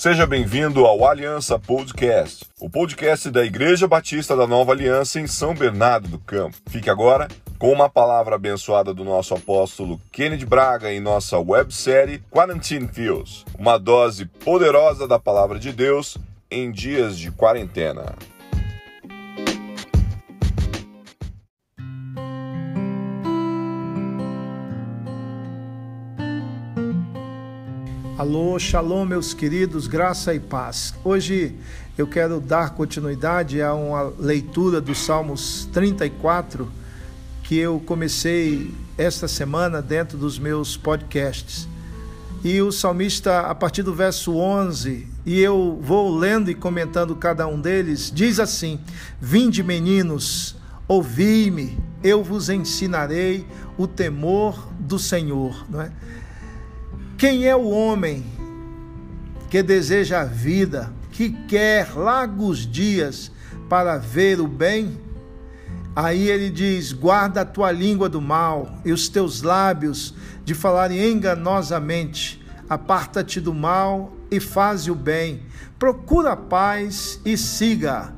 Seja bem-vindo ao Aliança Podcast, o podcast da Igreja Batista da Nova Aliança em São Bernardo do Campo. Fique agora com uma palavra abençoada do nosso apóstolo Kennedy Braga em nossa websérie Quarantine Feels, uma dose poderosa da palavra de Deus em dias de quarentena. Alô, shalom, meus queridos, graça e paz. Hoje eu quero dar continuidade a uma leitura dos Salmos 34 que eu comecei esta semana dentro dos meus podcasts. E o salmista, a partir do verso 11, e eu vou lendo e comentando cada um deles, diz assim: Vinde, meninos, ouvi-me, eu vos ensinarei o temor do Senhor. Não é? Quem é o homem que deseja a vida, que quer largos dias para ver o bem? Aí ele diz: guarda a tua língua do mal e os teus lábios de falarem enganosamente. Aparta-te do mal e faze o bem. Procura a paz e siga.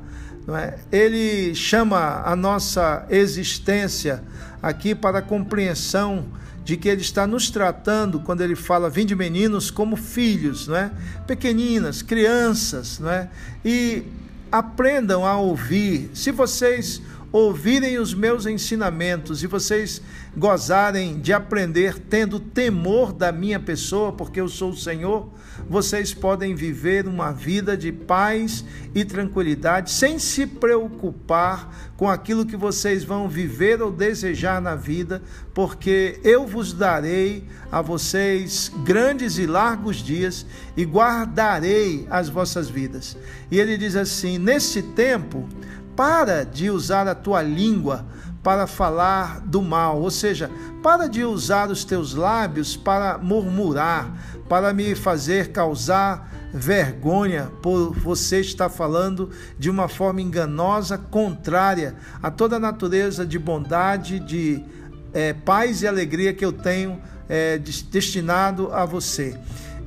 É? Ele chama a nossa existência aqui para a compreensão de que ele está nos tratando quando ele fala vinde meninos como filhos, não é? Pequeninas, crianças, não é? E aprendam a ouvir. Se vocês ouvirem os meus ensinamentos e vocês gozarem de aprender tendo temor da minha pessoa, porque eu sou o Senhor, vocês podem viver uma vida de paz e tranquilidade sem se preocupar com aquilo que vocês vão viver ou desejar na vida, porque eu vos darei a vocês grandes e largos dias e guardarei as vossas vidas. E ele diz assim: nesse tempo, para de usar a tua língua para falar do mal, ou seja, para de usar os teus lábios para murmurar, para me fazer causar vergonha por você estar falando de uma forma enganosa, contrária a toda a natureza de bondade, de é, paz e alegria que eu tenho é, destinado a você.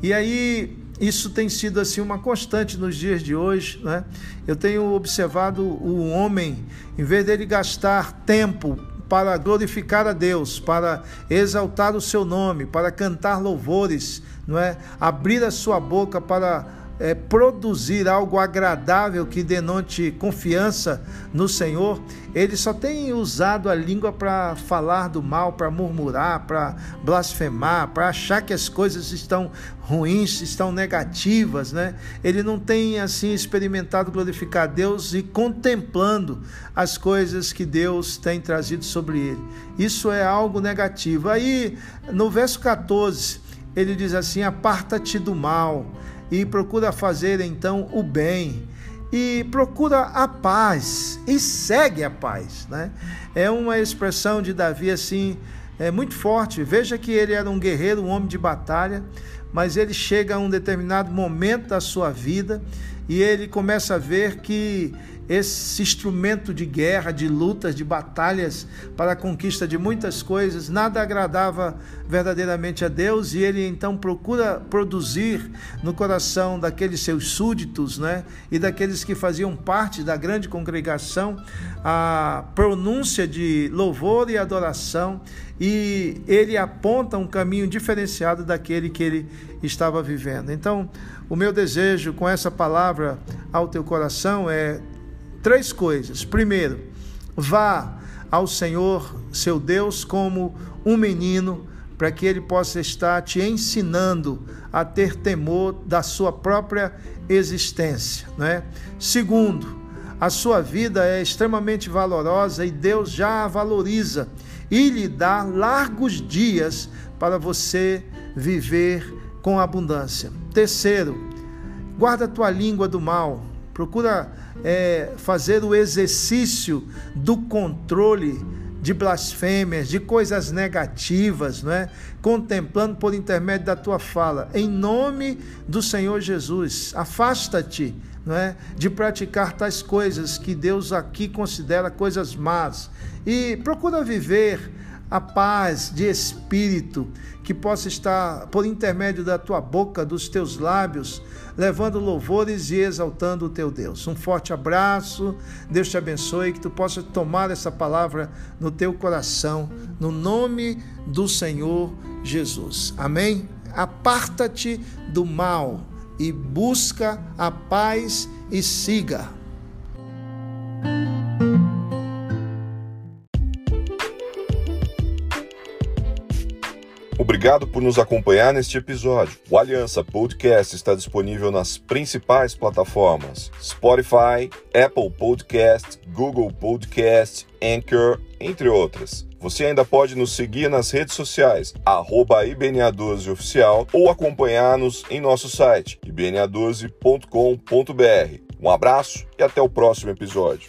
E aí isso tem sido assim uma constante nos dias de hoje, né? Eu tenho observado o homem, em vez dele gastar tempo para glorificar a Deus, para exaltar o seu nome, para cantar louvores, não é? Abrir a sua boca para é, produzir algo agradável que denote confiança no Senhor, ele só tem usado a língua para falar do mal, para murmurar, para blasfemar, para achar que as coisas estão ruins, estão negativas, né? Ele não tem assim experimentado glorificar Deus e contemplando as coisas que Deus tem trazido sobre ele. Isso é algo negativo. Aí, no verso 14, ele diz assim: Aparta-te do mal e procura fazer então o bem e procura a paz e segue a paz, né? É uma expressão de Davi assim, é muito forte. Veja que ele era um guerreiro, um homem de batalha, mas ele chega a um determinado momento da sua vida e ele começa a ver que esse instrumento de guerra, de lutas, de batalhas para a conquista de muitas coisas, nada agradava verdadeiramente a Deus e ele então procura produzir no coração daqueles seus súditos, né, e daqueles que faziam parte da grande congregação, a pronúncia de louvor e adoração, e ele aponta um caminho diferenciado daquele que ele estava vivendo. Então, o meu desejo com essa palavra ao teu coração é três coisas. Primeiro, vá ao Senhor, seu Deus, como um menino, para que ele possa estar te ensinando a ter temor da sua própria existência, né? Segundo, a sua vida é extremamente valorosa e Deus já a valoriza e lhe dá largos dias para você viver com abundância. Terceiro, guarda tua língua do mal, procura é, fazer o exercício do controle de blasfêmias, de coisas negativas, não é? Contemplando por intermédio da tua fala, em nome do Senhor Jesus, afasta-te, não é, de praticar tais coisas que Deus aqui considera coisas más. E procura viver a paz de espírito que possa estar por intermédio da tua boca, dos teus lábios, levando louvores e exaltando o teu Deus. Um forte abraço, Deus te abençoe, que tu possas tomar essa palavra no teu coração, no nome do Senhor Jesus. Amém? Aparta-te do mal e busca a paz e siga. Obrigado por nos acompanhar neste episódio. O Aliança Podcast está disponível nas principais plataformas: Spotify, Apple Podcast, Google Podcast, Anchor, entre outras. Você ainda pode nos seguir nas redes sociais, IBNA12Oficial, ou acompanhar-nos em nosso site, ibna12.com.br. Um abraço e até o próximo episódio.